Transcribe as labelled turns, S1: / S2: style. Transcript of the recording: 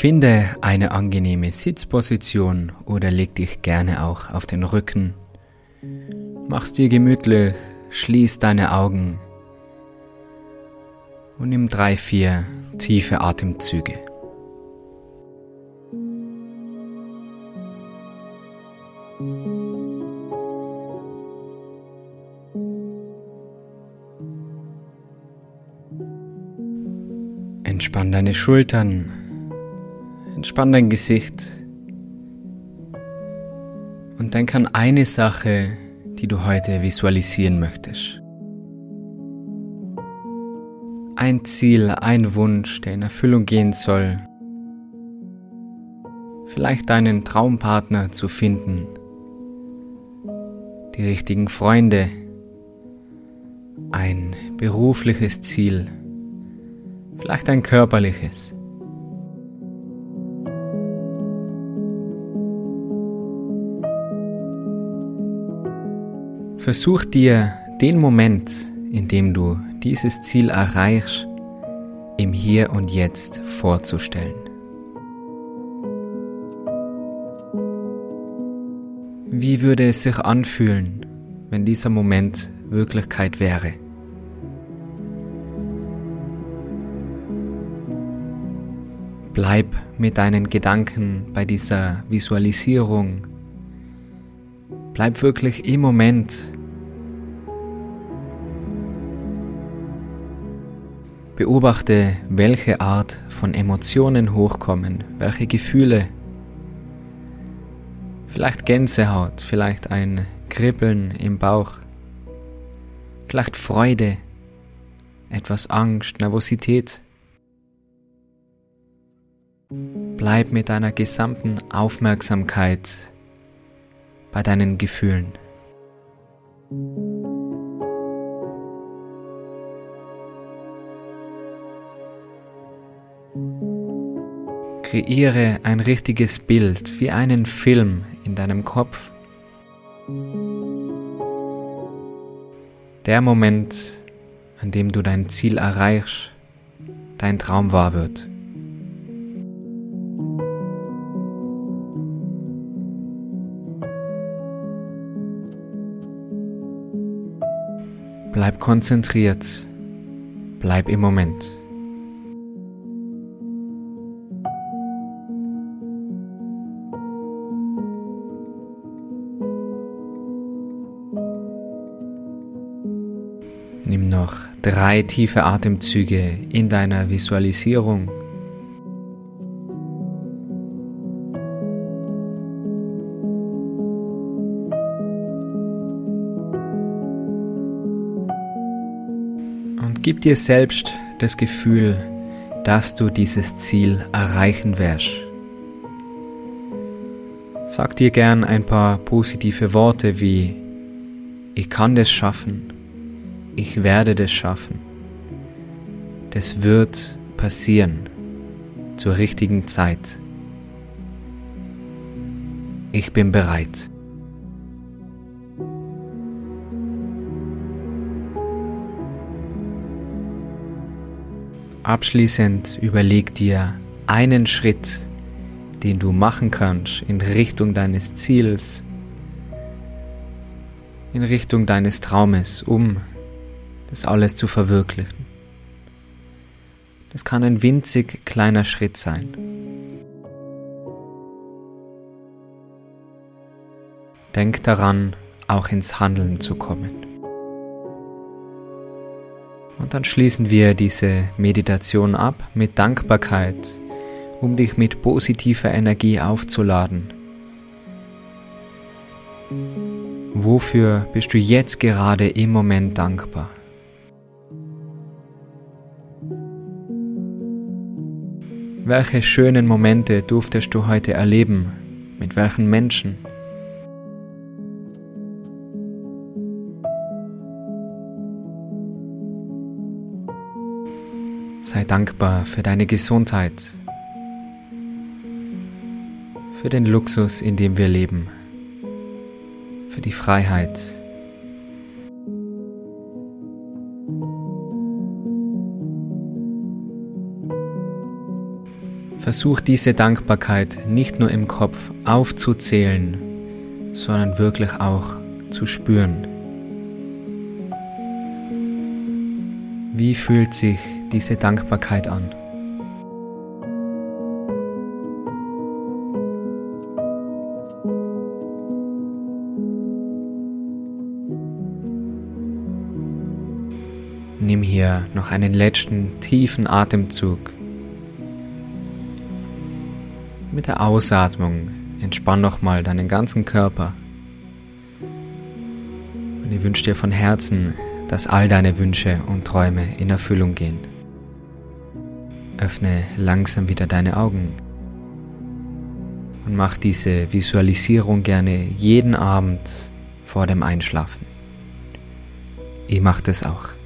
S1: Finde eine angenehme Sitzposition oder leg dich gerne auch auf den Rücken. Mach's dir gemütlich, schließ deine Augen und nimm drei, vier tiefe Atemzüge. Entspann deine Schultern, entspann dein Gesicht und denk an eine Sache, die du heute visualisieren möchtest. Ein Ziel, ein Wunsch, der in Erfüllung gehen soll. Vielleicht deinen Traumpartner zu finden, die richtigen Freunde, ein berufliches Ziel, vielleicht ein körperliches. Versuch dir den Moment, in dem du dieses Ziel erreichst, im Hier und Jetzt vorzustellen. Wie würde es sich anfühlen, wenn dieser Moment Wirklichkeit wäre? Bleib mit deinen Gedanken bei dieser Visualisierung. Bleib wirklich im Moment Beobachte, welche Art von Emotionen hochkommen, welche Gefühle. Vielleicht Gänsehaut, vielleicht ein Kribbeln im Bauch, vielleicht Freude, etwas Angst, Nervosität. Bleib mit deiner gesamten Aufmerksamkeit bei deinen Gefühlen. Kreiere ein richtiges Bild wie einen Film in deinem Kopf. Der Moment, an dem du dein Ziel erreichst, dein Traum wahr wird. Bleib konzentriert, bleib im Moment. Nimm noch drei tiefe Atemzüge in deiner Visualisierung. Gib dir selbst das Gefühl, dass du dieses Ziel erreichen wirst. Sag dir gern ein paar positive Worte wie ich kann das schaffen ich werde das schaffen. Das wird passieren zur richtigen Zeit. Ich bin bereit. Abschließend überleg dir einen Schritt, den du machen kannst in Richtung deines Ziels, in Richtung deines Traumes, um das alles zu verwirklichen. Das kann ein winzig kleiner Schritt sein. Denk daran, auch ins Handeln zu kommen. Und dann schließen wir diese Meditation ab mit Dankbarkeit, um dich mit positiver Energie aufzuladen. Wofür bist du jetzt gerade im Moment dankbar? Welche schönen Momente durftest du heute erleben? Mit welchen Menschen? Sei dankbar für deine Gesundheit, für den Luxus, in dem wir leben, für die Freiheit, Versuch diese Dankbarkeit nicht nur im Kopf aufzuzählen, sondern wirklich auch zu spüren. Wie fühlt sich diese Dankbarkeit an? Nimm hier noch einen letzten tiefen Atemzug. Mit der Ausatmung entspann nochmal deinen ganzen Körper. Und ich wünsche dir von Herzen, dass all deine Wünsche und Träume in Erfüllung gehen. Öffne langsam wieder deine Augen und mach diese Visualisierung gerne jeden Abend vor dem Einschlafen. Ich mache das auch.